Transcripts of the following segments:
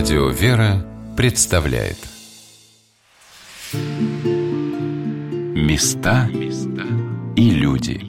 Радио «Вера» представляет. Места и люди.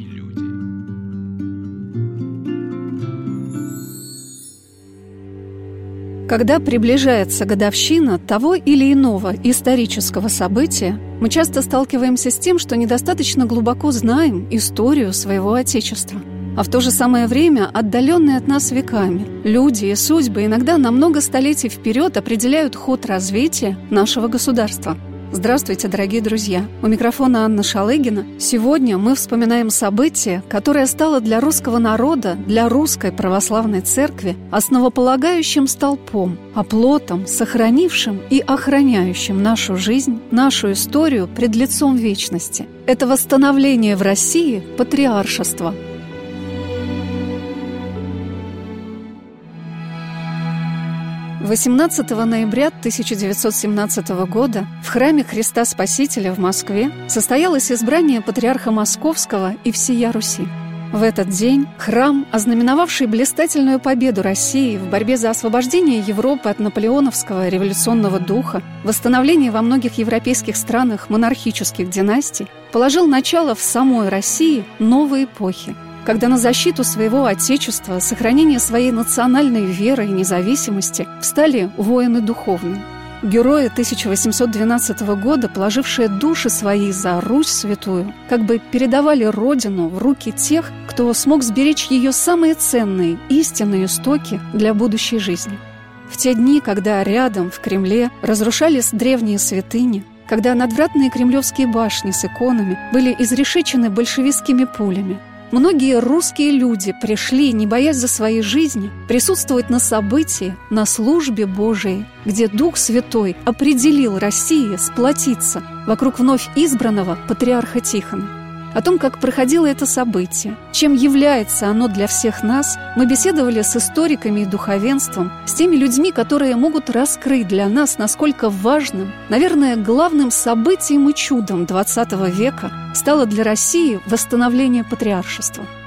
Когда приближается годовщина того или иного исторического события, мы часто сталкиваемся с тем, что недостаточно глубоко знаем историю своего Отечества – а в то же самое время отдаленные от нас веками. Люди и судьбы иногда на много столетий вперед определяют ход развития нашего государства. Здравствуйте, дорогие друзья! У микрофона Анна Шалыгина. Сегодня мы вспоминаем событие, которое стало для русского народа, для русской православной церкви основополагающим столпом, оплотом, сохранившим и охраняющим нашу жизнь, нашу историю пред лицом вечности. Это восстановление в России патриаршества – 18 ноября 1917 года в храме Христа Спасителя в Москве состоялось избрание патриарха Московского и всея Руси. В этот день храм, ознаменовавший блистательную победу России в борьбе за освобождение Европы от наполеоновского революционного духа, восстановление во многих европейских странах монархических династий, положил начало в самой России новой эпохи – когда на защиту своего Отечества, сохранение своей национальной веры и независимости встали воины духовные. Герои 1812 года, положившие души свои за Русь святую, как бы передавали Родину в руки тех, кто смог сберечь ее самые ценные, истинные истоки для будущей жизни. В те дни, когда рядом, в Кремле, разрушались древние святыни, когда надвратные кремлевские башни с иконами были изрешечены большевистскими пулями – Многие русские люди пришли, не боясь за свои жизни, присутствовать на событии, на службе Божией, где Дух Святой определил России сплотиться вокруг вновь избранного патриарха Тихона. О том, как проходило это событие, чем является оно для всех нас, мы беседовали с историками и духовенством, с теми людьми, которые могут раскрыть для нас, насколько важным, наверное, главным событием и чудом XX века стало для России восстановление патриаршества –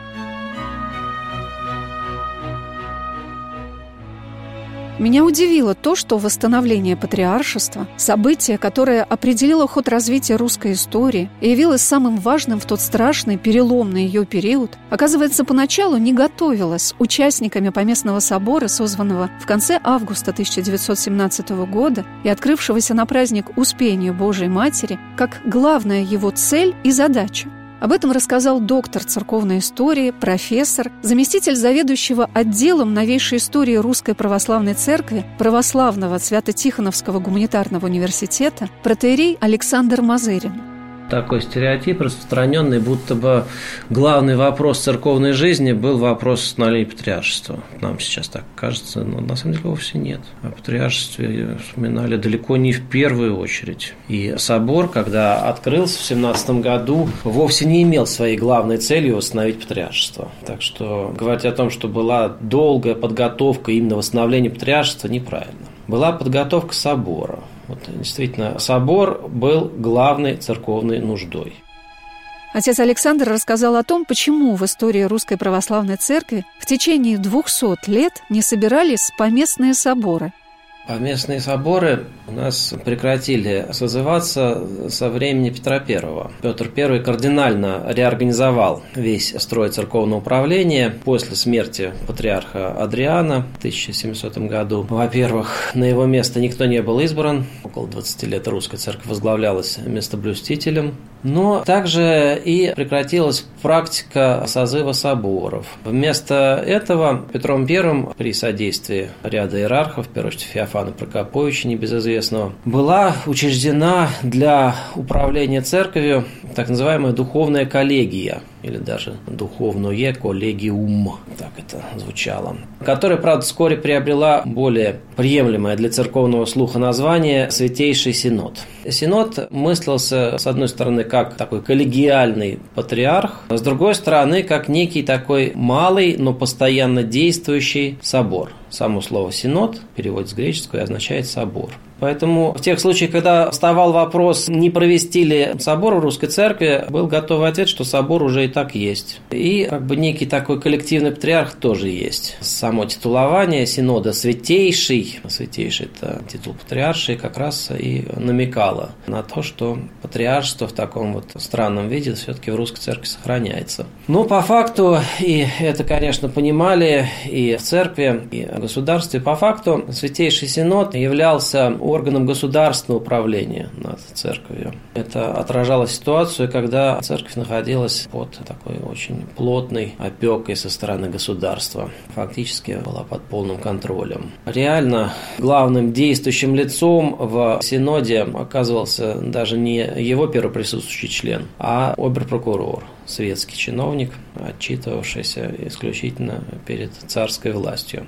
Меня удивило то, что восстановление патриаршества, событие, которое определило ход развития русской истории и явилось самым важным в тот страшный, переломный ее период, оказывается, поначалу не готовилось участниками Поместного собора, созванного в конце августа 1917 года и открывшегося на праздник Успения Божией Матери, как главная его цель и задача – об этом рассказал доктор церковной истории, профессор, заместитель заведующего отделом новейшей истории Русской Православной Церкви Православного Свято-Тихоновского гуманитарного университета протеерей Александр Мазырин такой стереотип распространенный, будто бы главный вопрос церковной жизни был вопрос становления патриаршества. Нам сейчас так кажется, но на самом деле вовсе нет. О патриаршестве вспоминали далеко не в первую очередь. И собор, когда открылся в 17 году, вовсе не имел своей главной целью восстановить патриаршество. Так что говорить о том, что была долгая подготовка именно восстановления патриаршества, неправильно. Была подготовка собора. Вот, действительно, собор был главной церковной нуждой. Отец Александр рассказал о том, почему в истории Русской Православной Церкви в течение 200 лет не собирались поместные соборы – Поместные соборы у нас прекратили созываться со времени Петра I. Петр I кардинально реорганизовал весь строй церковного управления после смерти патриарха Адриана в 1700 году. Во-первых, на его место никто не был избран. Около 20 лет русская церковь возглавлялась местоблюстителем. Но также и прекратилась практика созыва соборов. Вместо этого Петром I при содействии ряда иерархов, в первую очередь Феофана Прокоповича, небезызвестного, была учреждена для управления церковью так называемая духовная коллегия – или даже духовное коллегиум, так это звучало, которая, правда, вскоре приобрела более приемлемое для церковного слуха название «Святейший Синод». Синод мыслился, с одной стороны, как такой коллегиальный патриарх, а с другой стороны, как некий такой малый, но постоянно действующий собор – Само слово «синод» переводится с греческого и означает «собор». Поэтому в тех случаях, когда вставал вопрос, не провести ли собор в русской церкви, был готовый ответ, что собор уже и так есть. И как бы некий такой коллективный патриарх тоже есть. Само титулование синода «святейший», «святейший» – это титул патриарший, как раз и намекало на то, что патриаршество в таком вот странном виде все-таки в русской церкви сохраняется. Но по факту, и это, конечно, понимали и в церкви, и в государстве, по факту Святейший Синод являлся органом государственного управления над церковью. Это отражало ситуацию, когда церковь находилась под такой очень плотной опекой со стороны государства. Фактически была под полным контролем. Реально главным действующим лицом в Синоде оказывался даже не его первоприсутствующий член, а оберпрокурор светский чиновник, отчитывавшийся исключительно перед царской властью.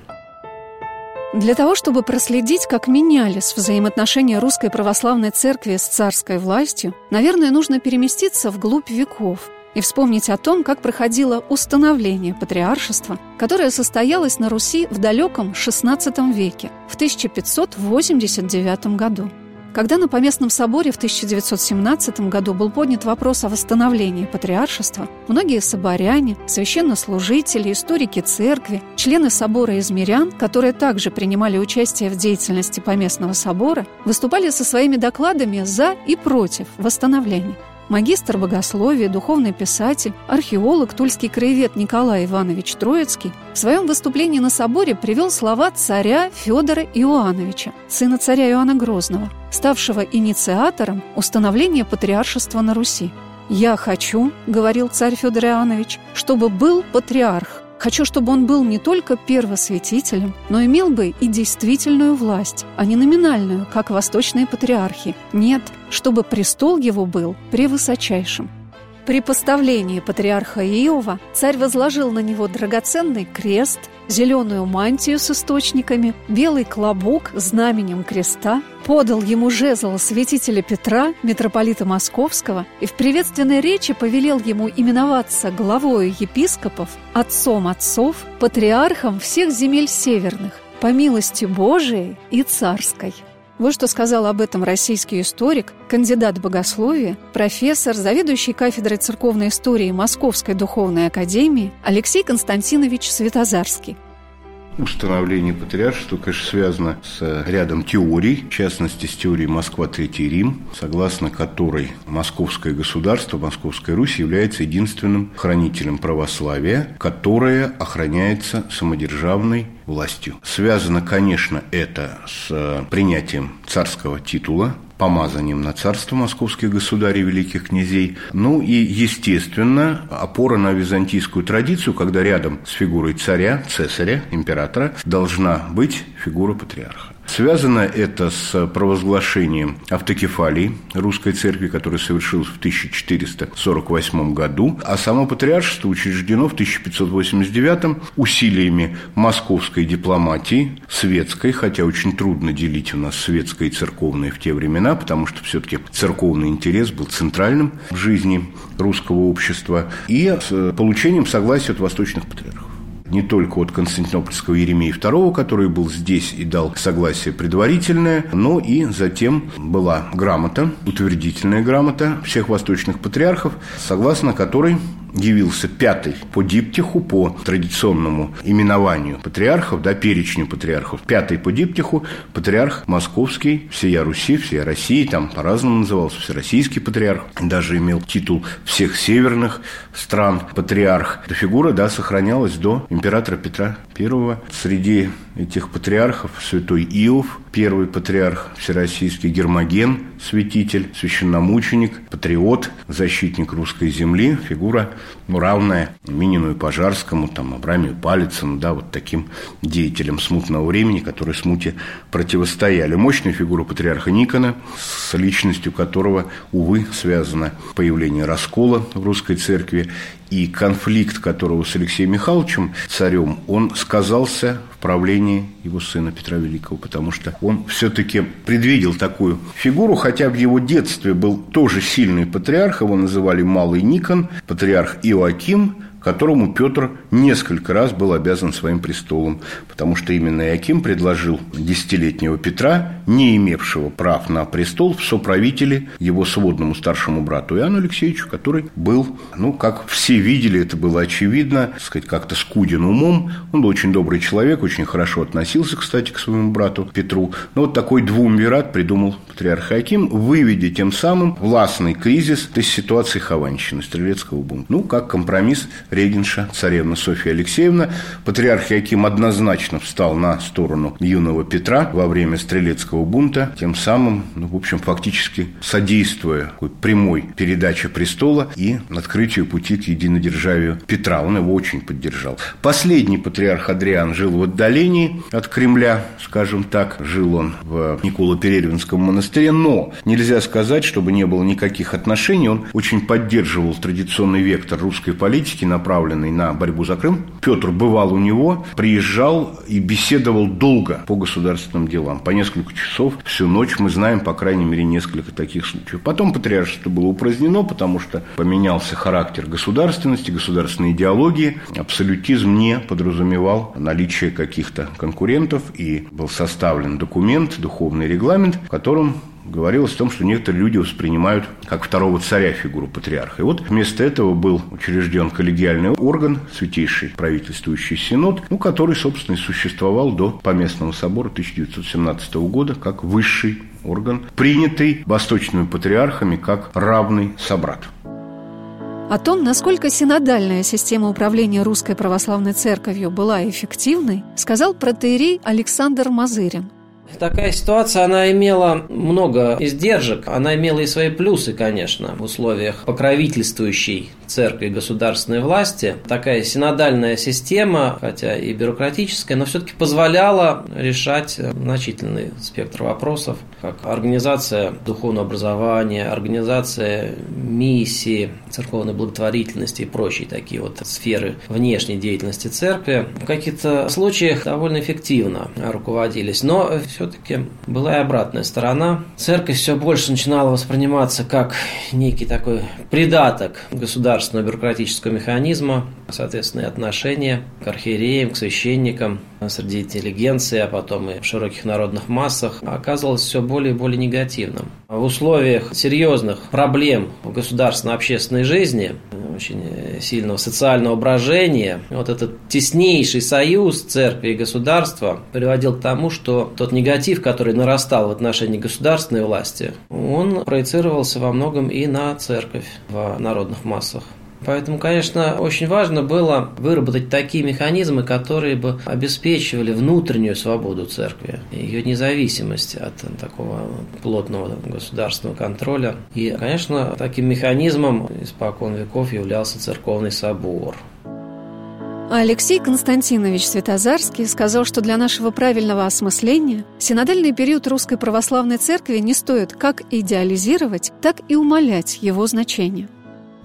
Для того, чтобы проследить, как менялись взаимоотношения Русской Православной Церкви с царской властью, наверное, нужно переместиться вглубь веков и вспомнить о том, как проходило установление патриаршества, которое состоялось на Руси в далеком XVI веке, в 1589 году. Когда на Поместном соборе в 1917 году был поднят вопрос о восстановлении патриаршества, многие соборяне, священнослужители, историки церкви, члены собора из мирян, которые также принимали участие в деятельности Поместного собора, выступали со своими докладами за и против восстановления. Магистр богословия, духовный писатель, археолог, тульский краевед Николай Иванович Троицкий в своем выступлении на соборе привел слова царя Федора Иоанновича, сына царя Иоанна Грозного, ставшего инициатором установления патриаршества на Руси. «Я хочу, — говорил царь Федор Иоаннович, — чтобы был патриарх, Хочу, чтобы он был не только первосвятителем, но имел бы и действительную власть, а не номинальную, как восточные патриархи. Нет, чтобы престол его был превысочайшим. При поставлении патриарха Иова царь возложил на него драгоценный крест, зеленую мантию с источниками, белый клобук знаменем креста, подал ему жезл святителя Петра, митрополита Московского, и в приветственной речи повелел ему именоваться главою епископов, отцом отцов, патриархом всех земель северных, по милости Божией и царской. Вот что сказал об этом российский историк, кандидат богословия, профессор, заведующий кафедрой церковной истории Московской духовной академии Алексей Константинович Светозарский. Установление патриаршества, конечно, связано с рядом теорий, в частности, с теорией Москва-Третий Рим, согласно которой Московское государство, Московская Русь является единственным хранителем православия, которое охраняется самодержавной властью. Связано, конечно, это с принятием царского титула, помазанием на царство московских государей, великих князей. Ну и, естественно, опора на византийскую традицию, когда рядом с фигурой царя, цесаря, императора, должна быть фигура патриарха. Связано это с провозглашением автокефалии русской церкви, которая совершилась в 1448 году, а само патриаршество учреждено в 1589 усилиями московской дипломатии, светской, хотя очень трудно делить у нас светское и церковное в те времена, потому что все-таки церковный интерес был центральным в жизни русского общества, и с получением согласия от восточных патриархов не только от Константинопольского Еремея II, который был здесь и дал согласие предварительное, но и затем была грамота, утвердительная грамота всех восточных патриархов, согласно которой явился пятый по диптиху, по традиционному именованию патриархов, да, перечню патриархов, пятый по диптиху патриарх московский, всея Руси, всея России, там по-разному назывался, всероссийский патриарх, даже имел титул всех северных стран патриарх. Эта фигура, да, сохранялась до императора Петра I. Среди этих патриархов святой Иов, первый патриарх всероссийский, Гермоген, святитель, священномученик, патриот, защитник русской земли, фигура ну, равная Минину и Пожарскому, там, Абрамию Палицыну, да, вот таким деятелям смутного времени, которые смуте противостояли. Мощная фигура патриарха Никона, с личностью которого, увы, связано появление раскола в русской церкви и конфликт которого с Алексеем Михайловичем, царем, он сказался в правлении его сына Петра Великого, потому что он все-таки предвидел такую фигуру, хотя в его детстве был тоже сильный патриарх, его называли Малый Никон, патриарх Иоаким, которому Петр несколько раз был обязан своим престолом, потому что именно Иаким предложил десятилетнего Петра, не имевшего прав на престол, в соправители его сводному старшему брату Иоанну Алексеевичу, который был, ну, как все видели, это было очевидно, сказать, как-то скуден умом. Он был очень добрый человек, очень хорошо относился, кстати, к своему брату Петру. Но вот такой двумвират придумал патриарх Аким, выведя тем самым властный кризис из ситуации Хованщины, Стрелецкого бунта. Ну, как компромисс регенша царевна Софья Алексеевна. Патриарх Яким однозначно встал на сторону юного Петра во время Стрелецкого бунта, тем самым, ну, в общем, фактически содействуя прямой передаче престола и открытию пути к единодержавию Петра. Он его очень поддержал. Последний патриарх Адриан жил в отдалении от Кремля, скажем так. Жил он в Николо-Перервинском монастыре, но нельзя сказать, чтобы не было никаких отношений. Он очень поддерживал традиционный вектор русской политики, направленный на борьбу за Крым. Петр бывал у него, приезжал и беседовал долго по государственным делам, по несколько часов, всю ночь. Мы знаем, по крайней мере, несколько таких случаев. Потом патриаршество было упразднено, потому что поменялся характер государственности, государственной идеологии. Абсолютизм не подразумевал наличие каких-то конкурентов, и был составлен документ, духовный регламент, в котором говорилось о том, что некоторые люди воспринимают как второго царя фигуру патриарха. И вот вместо этого был учрежден коллегиальный орган, святейший правительствующий синод, ну, который, собственно, и существовал до Поместного собора 1917 года как высший орган, принятый восточными патриархами как равный собрат. О том, насколько синодальная система управления Русской Православной Церковью была эффективной, сказал протеерей Александр Мазырин. Такая ситуация, она имела много издержек, она имела и свои плюсы, конечно, в условиях покровительствующей церкви и государственной власти. Такая синодальная система, хотя и бюрократическая, но все-таки позволяла решать значительный спектр вопросов, как организация духовного образования, организация миссии, церковной благотворительности и прочие такие вот сферы внешней деятельности церкви. В каких-то случаях довольно эффективно руководились, но все-таки была и обратная сторона. Церковь все больше начинала восприниматься как некий такой придаток государственного бюрократического механизма, соответственно, и отношение к архиереям, к священникам среди интеллигенции, а потом и в широких народных массах оказывалось все более и более негативным. В условиях серьезных проблем в государственно-общественной жизни, очень сильного социального брожения, вот этот теснейший союз церкви и государства приводил к тому, что тот негатив который нарастал в отношении государственной власти, он проецировался во многом и на церковь в народных массах. Поэтому, конечно, очень важно было выработать такие механизмы, которые бы обеспечивали внутреннюю свободу церкви, ее независимость от такого плотного государственного контроля. И, конечно, таким механизмом испокон веков являлся церковный собор. Алексей Константинович Светозарский сказал, что для нашего правильного осмысления синодальный период Русской Православной Церкви не стоит как идеализировать, так и умалять его значение.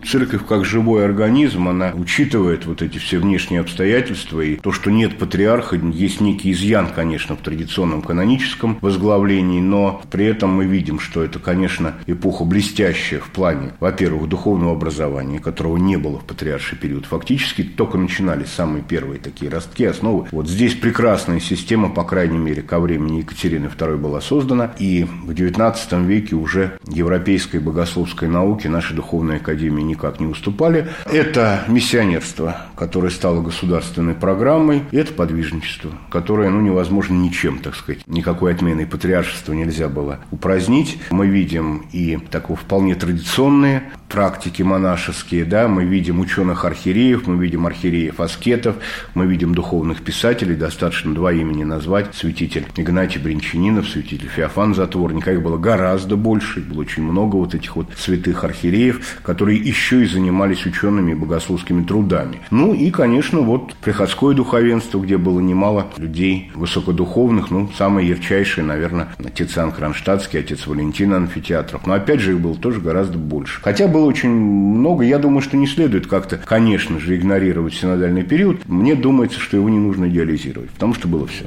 Церковь как живой организм, она учитывает вот эти все внешние обстоятельства, и то, что нет патриарха, есть некий изъян, конечно, в традиционном каноническом возглавлении, но при этом мы видим, что это, конечно, эпоха блестящая в плане, во-первых, духовного образования, которого не было в патриарший период. Фактически только начинались самые первые такие ростки, основы. Вот здесь прекрасная система, по крайней мере, ко времени Екатерины II была создана, и в XIX веке уже европейской богословской науки нашей духовной академии никак не уступали. Это миссионерство, которое стало государственной программой, и это подвижничество, которое ну, невозможно ничем, так сказать. Никакой отменой патриаршества нельзя было упразднить. Мы видим и такого вполне традиционные практики монашеские, да, мы видим ученых-архиереев, мы видим архиереев-аскетов, мы видим духовных писателей, достаточно два имени назвать, святитель Игнатий Бринчанинов, святитель Феофан Затворник, их было гораздо больше, было очень много вот этих вот святых архиереев, которые еще и занимались учеными и богословскими трудами. Ну и, конечно, вот приходское духовенство, где было немало людей высокодуховных, ну, самые ярчайшие, наверное, отец Иоанн Кронштадтский, отец Валентин Амфитеатров, но опять же их было тоже гораздо больше. Хотя был было очень много. Я думаю, что не следует как-то, конечно же, игнорировать синодальный период. Мне думается, что его не нужно идеализировать, потому что было все.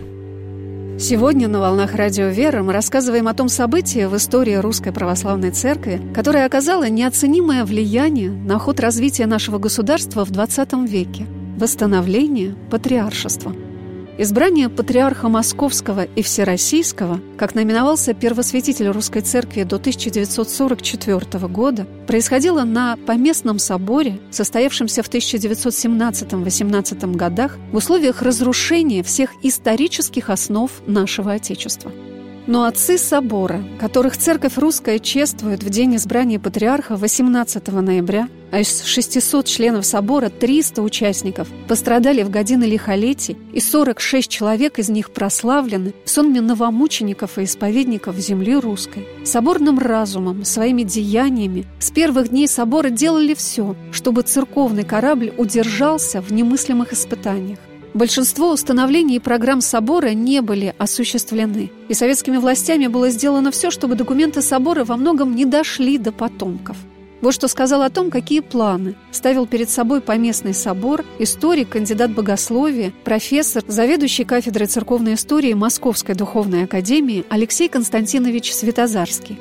Сегодня на «Волнах Радио Вера» мы рассказываем о том событии в истории Русской Православной Церкви, которое оказало неоценимое влияние на ход развития нашего государства в XX веке – восстановление патриаршества – Избрание патриарха Московского и Всероссийского, как наименовался первосвятитель Русской Церкви до 1944 года, происходило на Поместном соборе, состоявшемся в 1917-18 годах в условиях разрушения всех исторических основ нашего Отечества – но отцы собора, которых церковь русская чествует в день избрания патриарха 18 ноября, а из 600 членов собора 300 участников пострадали в годины лихолетий, и 46 человек из них прославлены в сонме новомучеников и исповедников земли русской. Соборным разумом, своими деяниями с первых дней собора делали все, чтобы церковный корабль удержался в немыслимых испытаниях. Большинство установлений и программ собора не были осуществлены, и советскими властями было сделано все, чтобы документы собора во многом не дошли до потомков. Вот что сказал о том, какие планы ставил перед собой поместный собор историк, кандидат богословия, профессор, заведующий кафедрой церковной истории Московской духовной академии Алексей Константинович Светозарский.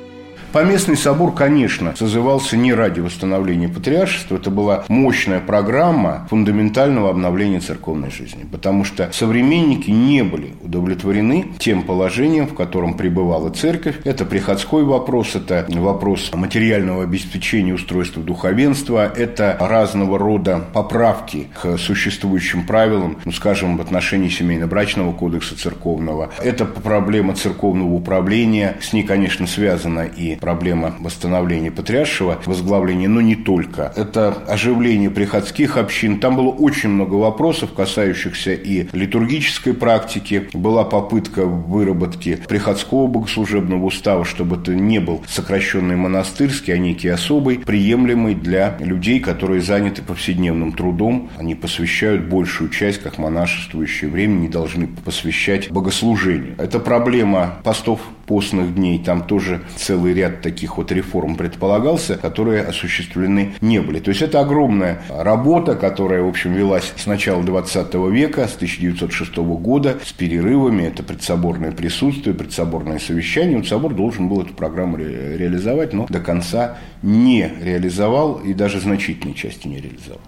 Поместный собор, конечно, созывался не ради восстановления патриаршества, это была мощная программа фундаментального обновления церковной жизни, потому что современники не были удовлетворены тем положением, в котором пребывала церковь. Это приходской вопрос, это вопрос материального обеспечения устройства духовенства, это разного рода поправки к существующим правилам, ну, скажем, в отношении семейно-брачного кодекса церковного. Это проблема церковного управления, с ней, конечно, связана и проблема восстановления патриаршего возглавления, но не только. Это оживление приходских общин. Там было очень много вопросов, касающихся и литургической практики. Была попытка выработки приходского богослужебного устава, чтобы это не был сокращенный монастырский, а некий особый, приемлемый для людей, которые заняты повседневным трудом. Они посвящают большую часть, как монашествующее время, не должны посвящать богослужению. Это проблема постов постных дней. Там тоже целый ряд таких вот реформ предполагался, которые осуществлены не были. То есть это огромная работа, которая, в общем, велась с начала 20 века, с 1906 года, с перерывами. Это предсоборное присутствие, предсоборное совещание. Вот собор должен был эту программу ре- реализовать, но до конца не реализовал и даже значительной части не реализовал.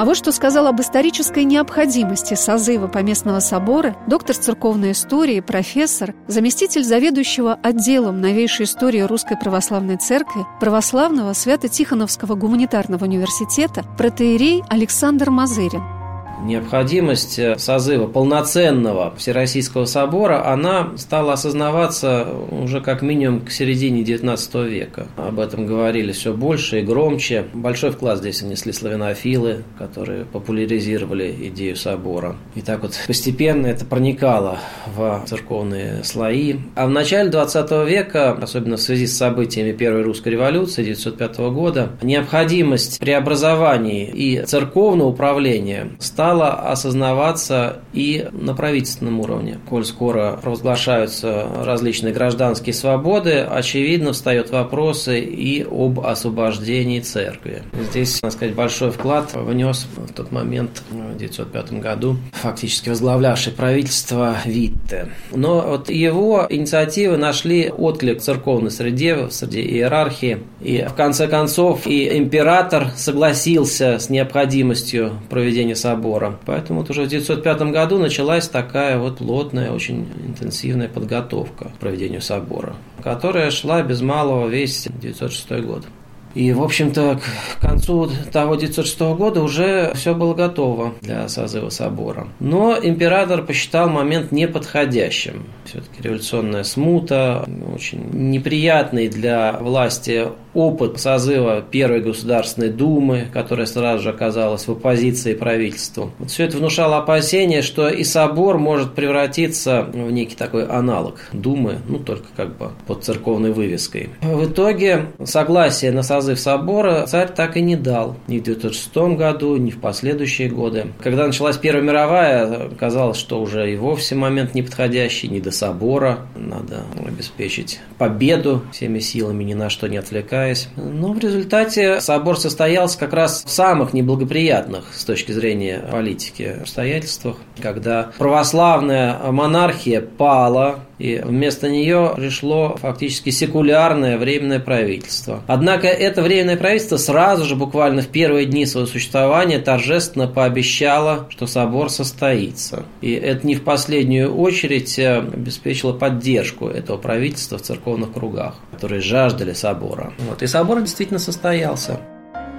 А вот что сказал об исторической необходимости созыва Поместного собора доктор церковной истории, профессор, заместитель заведующего отделом новейшей истории Русской Православной Церкви Православного Свято-Тихоновского гуманитарного университета протеерей Александр Мазырин необходимость э, созыва полноценного Всероссийского собора, она стала осознаваться уже как минимум к середине XIX века. Об этом говорили все больше и громче. Большой вклад здесь внесли славянофилы, которые популяризировали идею собора. И так вот постепенно это проникало в церковные слои. А в начале XX века, особенно в связи с событиями Первой русской революции 1905 года, необходимость преобразований и церковного управления стала стало осознаваться и на правительственном уровне. Коль скоро провозглашаются различные гражданские свободы, очевидно встает вопросы и об освобождении церкви. Здесь, надо сказать, большой вклад внес в тот момент, 1905 году, фактически возглавлявший правительство Витте. Но вот его инициативы нашли отклик в церковной среде, среди иерархии. И в конце концов и император согласился с необходимостью проведения собора. Поэтому вот уже в 1905 году началась такая вот плотная, очень интенсивная подготовка к проведению собора, которая шла без малого весь 1906 год. И, в общем-то, к концу того 1906 года уже все было готово для созыва собора. Но император посчитал момент неподходящим. Все-таки революционная смута, очень неприятный для власти опыт созыва Первой Государственной Думы, которая сразу же оказалась в оппозиции правительству. Вот все это внушало опасения, что и собор может превратиться в некий такой аналог Думы, ну только как бы под церковной вывеской. В итоге согласие на создание созыв собора царь так и не дал. Ни в 1906 году, ни в последующие годы. Когда началась Первая мировая, казалось, что уже и вовсе момент неподходящий, не до собора. Надо обеспечить победу всеми силами, ни на что не отвлекаясь. Но в результате собор состоялся как раз в самых неблагоприятных с точки зрения политики обстоятельствах, когда православная монархия пала, и вместо нее пришло фактически секулярное временное правительство. Однако это временное правительство сразу же, буквально в первые дни своего существования, торжественно пообещало, что собор состоится. И это не в последнюю очередь обеспечило поддержку этого правительства в церковных кругах, которые жаждали собора. Вот. И собор действительно состоялся.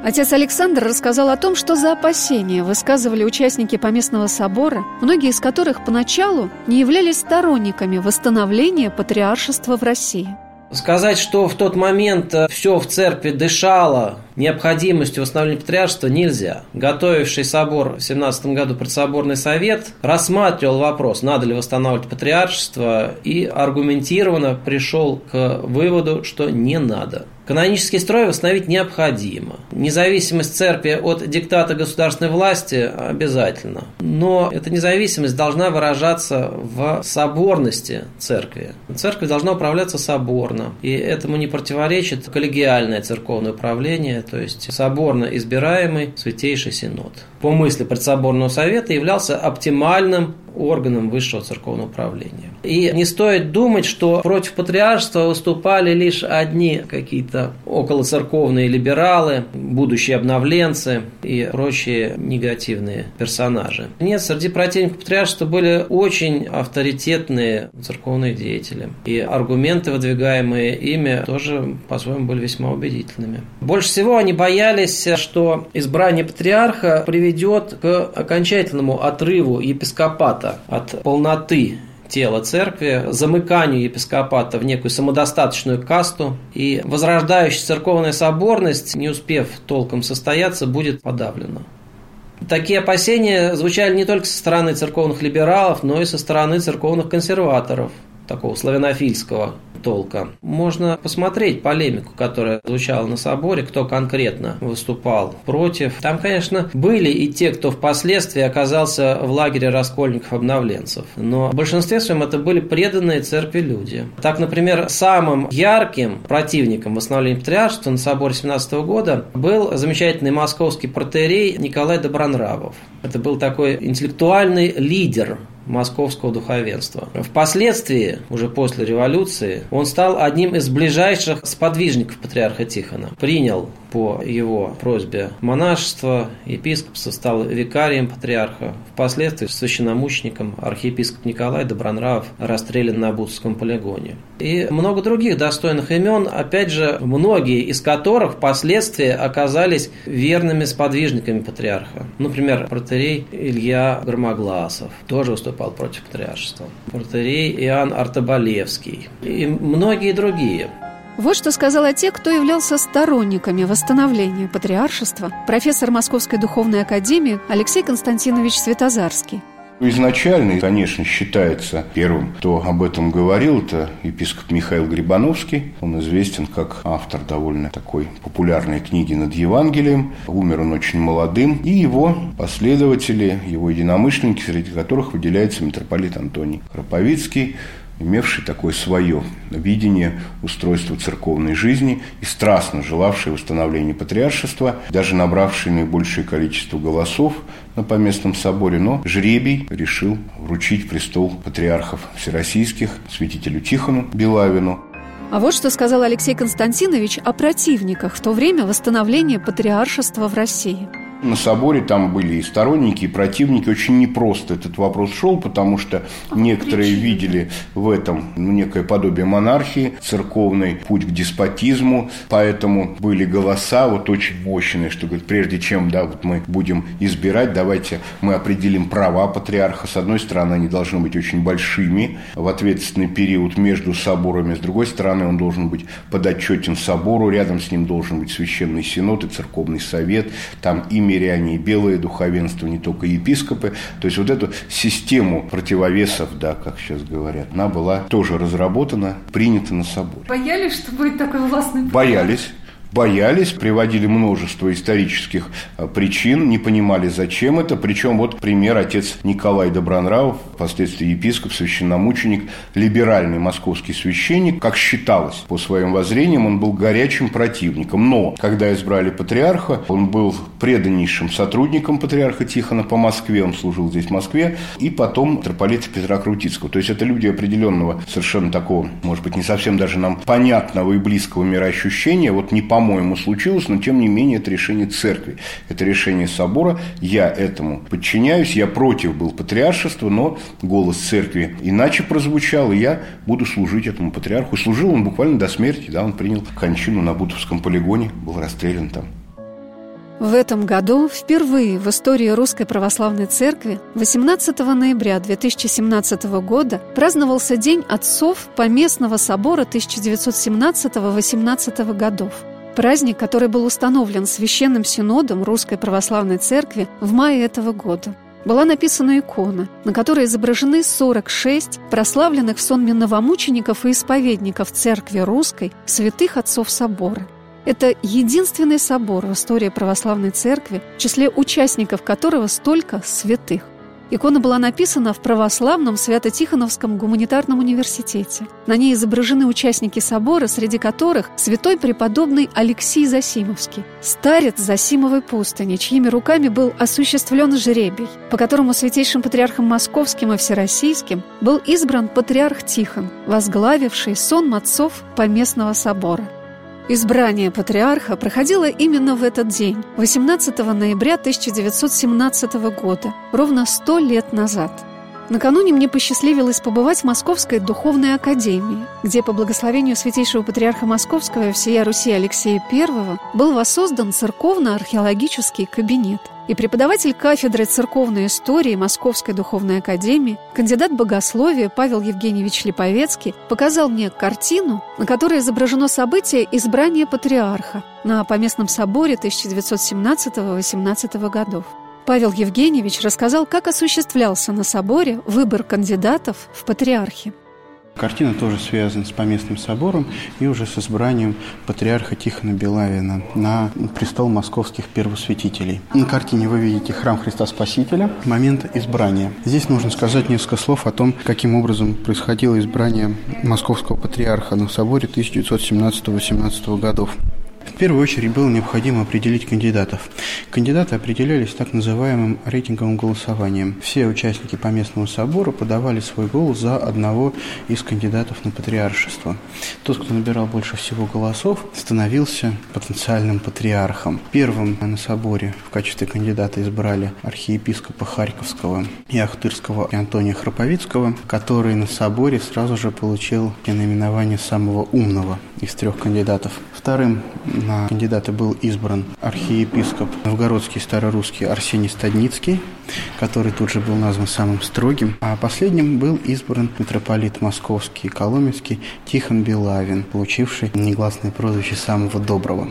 Отец Александр рассказал о том, что за опасения высказывали участники Поместного собора, многие из которых поначалу не являлись сторонниками восстановления патриаршества в России. Сказать, что в тот момент э, все в церкви дышало необходимостью восстановления патриаршества нельзя. Готовивший собор в 17 году предсоборный совет рассматривал вопрос, надо ли восстанавливать патриаршество, и аргументированно пришел к выводу, что не надо. Канонический строй восстановить необходимо. Независимость церкви от диктата государственной власти обязательно. Но эта независимость должна выражаться в соборности церкви. Церковь должна управляться соборно. И этому не противоречит коллегиальное церковное управление, то есть соборно избираемый Святейший Синод. По мысли предсоборного совета являлся оптимальным органом высшего церковного управления. И не стоит думать, что против патриаршества выступали лишь одни какие-то околоцерковные либералы, будущие обновленцы и прочие негативные персонажи. Нет, среди противников патриаршества были очень авторитетные церковные деятели. И аргументы, выдвигаемые ими, тоже по-своему были весьма убедительными. Больше всего они боялись, что избрание патриарха приведет к окончательному отрыву епископата от полноты тела церкви, замыканию епископата в некую самодостаточную касту, и возрождающая церковная соборность, не успев толком состояться, будет подавлена. Такие опасения звучали не только со стороны церковных либералов, но и со стороны церковных консерваторов – такого славянофильского толка. Можно посмотреть полемику, которая звучала на соборе, кто конкретно выступал против. Там, конечно, были и те, кто впоследствии оказался в лагере раскольников-обновленцев. Но в большинстве своем это были преданные церкви люди. Так, например, самым ярким противником восстановления патриаршества на соборе 17 года был замечательный московский протерей Николай Добронравов. Это был такой интеллектуальный лидер московского духовенства. Впоследствии, уже после революции, он стал одним из ближайших сподвижников патриарха Тихона. Принял по его просьбе монашество, епископство, стал викарием патриарха. Впоследствии священномучеником архиепископ Николай Добронравов расстрелян на Бутском полигоне. И много других достойных имен, опять же, многие из которых впоследствии оказались верными сподвижниками патриарха. Например, протерей Илья Громогласов тоже выступал против патриаршества. Протерей Иоанн Артобалевский и многие другие. Вот что сказала те, кто являлся сторонниками восстановления патриаршества, профессор Московской духовной академии Алексей Константинович Светозарский. Изначально, конечно, считается первым, кто об этом говорил, это епископ Михаил Грибановский. Он известен как автор довольно такой популярной книги над Евангелием. Умер он очень молодым. И его последователи, его единомышленники, среди которых выделяется митрополит Антоний Храповицкий, имевший такое свое видение устройства церковной жизни и страстно желавший восстановления патриаршества, даже набравший наибольшее количество голосов на поместном соборе, но жребий решил вручить престол патриархов всероссийских святителю Тихону Белавину. А вот что сказал Алексей Константинович о противниках в то время восстановления патриаршества в России – на соборе там были и сторонники, и противники. Очень непросто этот вопрос шел, потому что а некоторые причина? видели в этом ну, некое подобие монархии, церковный путь к деспотизму. Поэтому были голоса вот очень мощные, что говорят, прежде чем да, вот мы будем избирать, давайте мы определим права патриарха. С одной стороны, они должны быть очень большими в ответственный период между соборами. С другой стороны, он должен быть подотчетен собору. Рядом с ним должен быть священный синод и церковный совет. Там имя миряне, и белое духовенство, не только епископы. То есть вот эту систему противовесов, да, как сейчас говорят, она была тоже разработана, принята на соборе. Боялись, что будет такой властный Боялись боялись, приводили множество исторических а, причин, не понимали, зачем это. Причем вот пример отец Николай Добронравов, впоследствии епископ, священномученик, либеральный московский священник, как считалось по своим воззрениям, он был горячим противником. Но когда избрали патриарха, он был преданнейшим сотрудником патриарха Тихона по Москве, он служил здесь в Москве, и потом митрополита Петра Крутицкого. То есть это люди определенного, совершенно такого, может быть, не совсем даже нам понятного и близкого мироощущения. Вот не по-моему случилось, но тем не менее это решение церкви, это решение собора. Я этому подчиняюсь, я против был патриаршества, но голос церкви иначе прозвучал, и я буду служить этому патриарху. Служил он буквально до смерти, да, он принял кончину на Бутовском полигоне, был расстрелян там. В этом году впервые в истории Русской Православной Церкви 18 ноября 2017 года праздновался День отцов Поместного собора 1917-18 годов. Праздник, который был установлен Священным Синодом Русской Православной Церкви в мае этого года. Была написана икона, на которой изображены 46 прославленных в сонме новомучеников и исповедников Церкви Русской святых отцов собора – это единственный собор в истории православной церкви, в числе участников которого столько святых. Икона была написана в православном Свято-Тихоновском гуманитарном университете. На ней изображены участники собора, среди которых святой преподобный Алексей Засимовский, старец Засимовой пустыни, чьими руками был осуществлен жребий, по которому святейшим патриархом Московским и Всероссийским был избран патриарх Тихон, возглавивший сон отцов Поместного собора – Избрание патриарха проходило именно в этот день, 18 ноября 1917 года, ровно сто лет назад – Накануне мне посчастливилось побывать в Московской духовной академии, где по благословению святейшего патриарха Московского и всея Руси Алексея I был воссоздан церковно-археологический кабинет. И преподаватель кафедры церковной истории Московской духовной академии, кандидат богословия Павел Евгеньевич Липовецкий показал мне картину, на которой изображено событие избрания патриарха на Поместном соборе 1917-18 годов. Павел Евгеньевич рассказал, как осуществлялся на соборе выбор кандидатов в патриархи. Картина тоже связана с поместным собором и уже с избранием патриарха Тихона Белавина на престол московских первосвятителей. На картине вы видите храм Христа Спасителя, момент избрания. Здесь нужно сказать несколько слов о том, каким образом происходило избрание московского патриарха на соборе 1917-18 годов. В первую очередь было необходимо определить кандидатов. Кандидаты определялись так называемым рейтинговым голосованием. Все участники поместного собора подавали свой голос за одного из кандидатов на патриаршество. Тот, кто набирал больше всего голосов, становился потенциальным патриархом. Первым на соборе в качестве кандидата избрали архиепископа Харьковского и Ахтырского Антония Храповицкого, который на соборе сразу же получил наименование самого умного из трех кандидатов. Вторым на кандидата был избран архиепископ новгородский старорусский Арсений Стадницкий, который тут же был назван самым строгим. А последним был избран митрополит московский и коломенский Тихон Белавин, получивший негласное прозвище «самого доброго».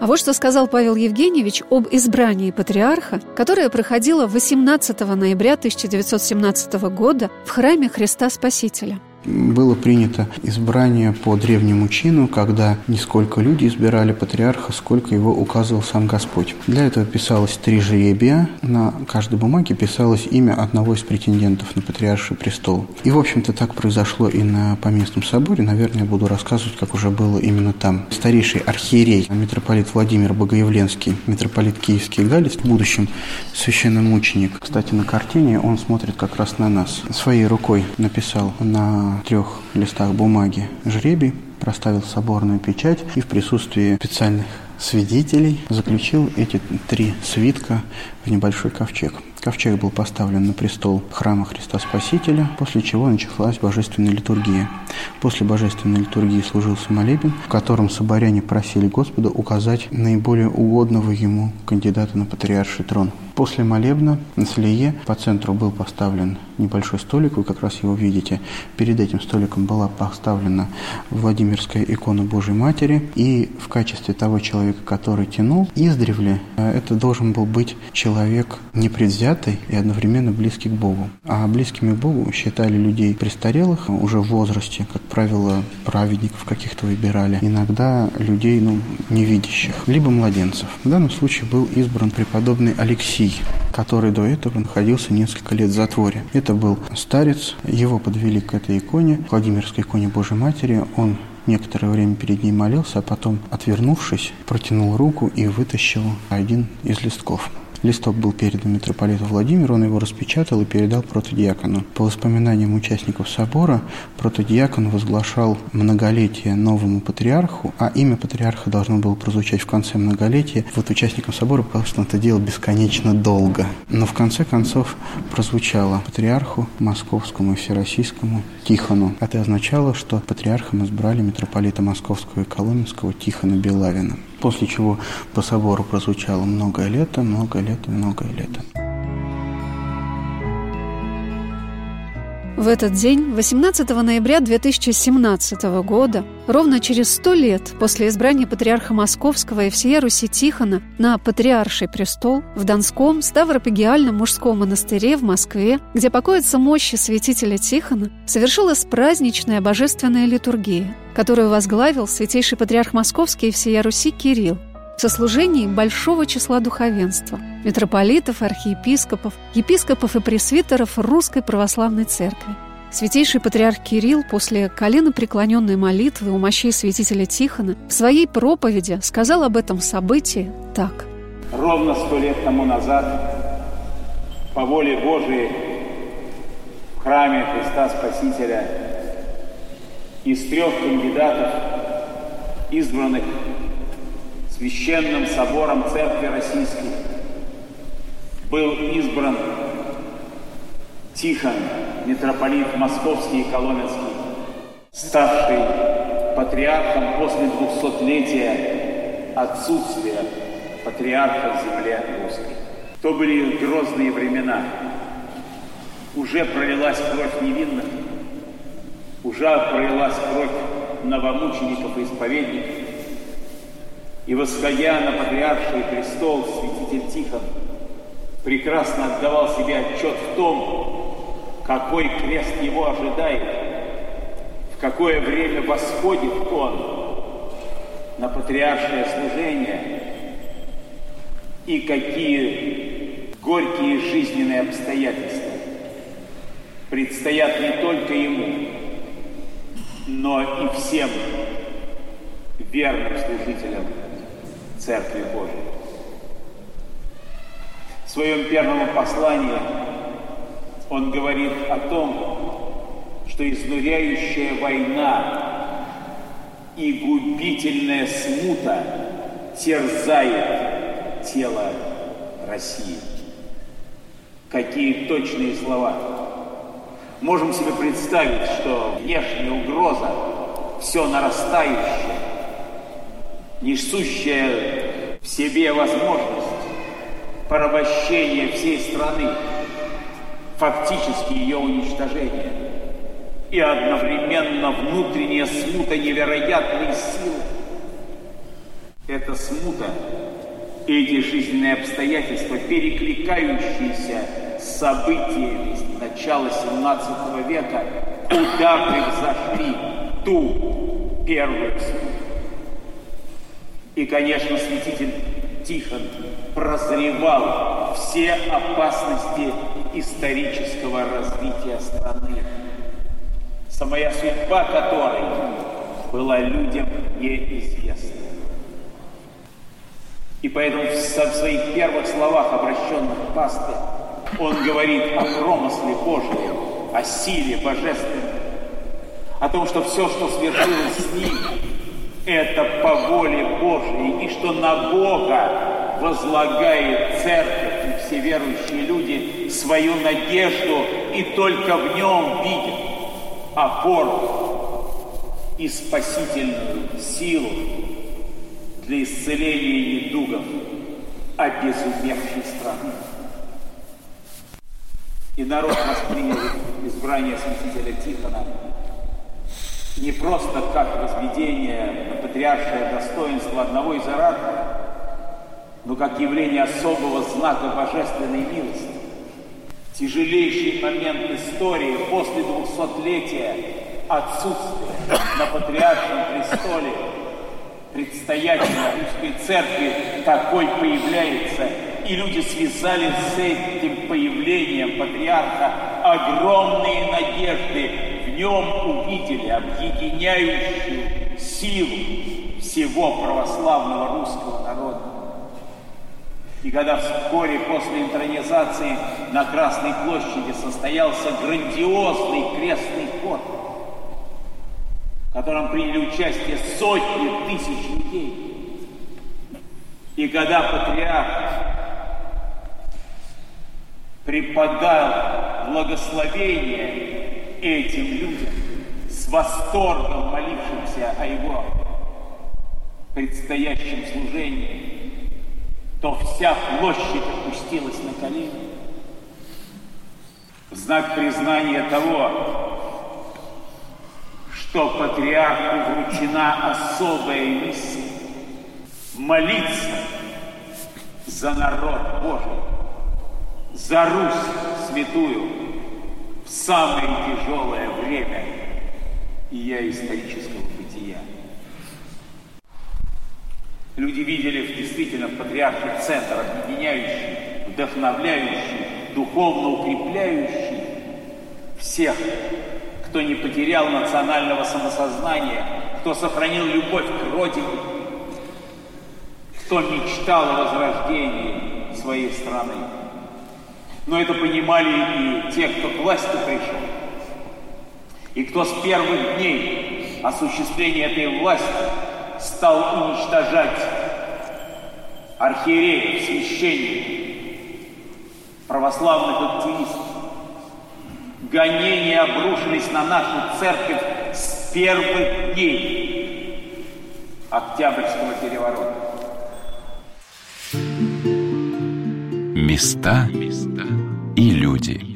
А вот что сказал Павел Евгеньевич об избрании патриарха, которое проходило 18 ноября 1917 года в храме Христа Спасителя – было принято избрание по древнему чину, когда не сколько люди избирали патриарха, сколько его указывал сам Господь. Для этого писалось три жребия, на каждой бумаге писалось имя одного из претендентов на патриарший престол. И, в общем-то, так произошло и на Поместном соборе. Наверное, я буду рассказывать, как уже было именно там. Старейший архиерей, митрополит Владимир Богоявленский, митрополит Киевский Галец, в будущем священномученик. Кстати, на картине он смотрит как раз на нас. Своей рукой написал на трех листах бумаги жребий, проставил соборную печать и в присутствии специальных свидетелей заключил эти три свитка в небольшой ковчег. Ковчег был поставлен на престол храма Христа Спасителя, после чего началась божественная литургия. После божественной литургии служился молебен, в котором соборяне просили Господа указать наиболее угодного ему кандидата на патриарший трон. После молебна на Слие по центру был поставлен небольшой столик, вы как раз его видите. Перед этим столиком была поставлена Владимирская икона Божьей Матери, и в качестве того человека, который тянул, издревле э, это должен был быть человек непредвзятый и одновременно близкий к Богу. А близкими к Богу считали людей престарелых, уже в возрасте, как правило, праведников каких-то выбирали, иногда людей ну, невидящих, либо младенцев. В данном случае был избран преподобный Алексей, который до этого находился несколько лет в затворе. Это был старец, его подвели к этой иконе, Владимирской иконе Божьей Матери. Он некоторое время перед ней молился, а потом, отвернувшись, протянул руку и вытащил один из листков. Листок был передан митрополиту Владимиру, он его распечатал и передал протодиакону. По воспоминаниям участников собора, протодиакон возглашал многолетие новому патриарху, а имя патриарха должно было прозвучать в конце многолетия. Вот участникам собора показалось, что он это делал бесконечно долго. Но в конце концов прозвучало патриарху московскому и всероссийскому Тихону. Это означало, что патриархом избрали митрополита Московского и Коломенского Тихона Белавина после чего по собору прозвучало «многое лето, многое лето, многое лето». В этот день, 18 ноября 2017 года, ровно через сто лет после избрания патриарха Московского и всея Руси Тихона на патриарший престол в Донском Ставропигиальном мужском монастыре в Москве, где покоятся мощи святителя Тихона, совершилась праздничная божественная литургия, которую возглавил святейший патриарх Московский и всея Руси Кирилл в сослужении большого числа духовенства, митрополитов, архиепископов, епископов и пресвитеров Русской Православной Церкви. Святейший патриарх Кирилл после коленопреклоненной молитвы у мощей святителя Тихона в своей проповеди сказал об этом событии так. Ровно сто лет тому назад по воле Божией в храме Христа Спасителя из трех кандидатов, избранных Священным Собором Церкви Российской был избран Тихон, митрополит Московский и Коломенский, ставший патриархом после двухсотлетия отсутствия патриарха в земле русской. То были грозные времена. Уже пролилась кровь невинных, уже пролилась кровь новомучеников и исповедников, и восходя на патриарший престол, святитель Тихон прекрасно отдавал себе отчет в том, какой крест его ожидает, в какое время восходит он на патриаршее служение и какие горькие жизненные обстоятельства предстоят не только ему, но и всем верным служителям Церкви Божией. В своем первом послании он говорит о том, что изнуряющая война и губительная смута терзает тело России. Какие точные слова. Можем себе представить, что внешняя угроза все нарастающая, несущая в себе возможность порабощения всей страны, фактически ее уничтожения, и одновременно внутренняя смута невероятной силы. Эта смута эти жизненные обстоятельства, перекликающиеся с событиями начала 17 века, куда превзошли ту первую смуту. И, конечно, святитель Тихон прозревал все опасности исторического развития страны, самая судьба которой была людям неизвестна. И поэтому в своих первых словах, обращенных к пасте, он говорит о промысле Божьем, о силе божественной, о том, что все, что свершилось с ним, это по воле Божьей, и что на Бога возлагает церковь и все верующие люди свою надежду, и только в нем видят опору и спасительную силу для исцеления недугов обезумевшей страны. И народ воспринял избрание святителя Тихона не просто как возведение на патриаршее достоинство одного из ораторов, но как явление особого знака божественной милости. Тяжелейший момент истории после двухсотлетия отсутствия на патриаршем престоле предстоятеля русской церкви такой появляется, и люди связали с этим появлением патриарха огромные надежды, в нем увидели объединяющую силу всего православного русского народа. И когда вскоре после интронизации на Красной площади состоялся грандиозный крестный ход, в котором приняли участие сотни тысяч людей, и когда патриарх преподал благословение этим людям, с восторгом молившимся о его предстоящем служении, то вся площадь опустилась на колени. В знак признания того, что патриарху вручена особая миссия молиться за народ Божий, за Русь святую самое тяжелое время ее исторического бытия. Люди видели в действительно в патриарших центр, объединяющий, вдохновляющий, духовно укрепляющий всех, кто не потерял национального самосознания, кто сохранил любовь к Родине, кто мечтал о возрождении своей страны. Но это понимали и те, кто к власти пришел, и кто с первых дней осуществления этой власти стал уничтожать архиереев, священников, православных активистов. Гонения обрушились на нашу церковь с первых дней Октябрьского переворота. Места и люди.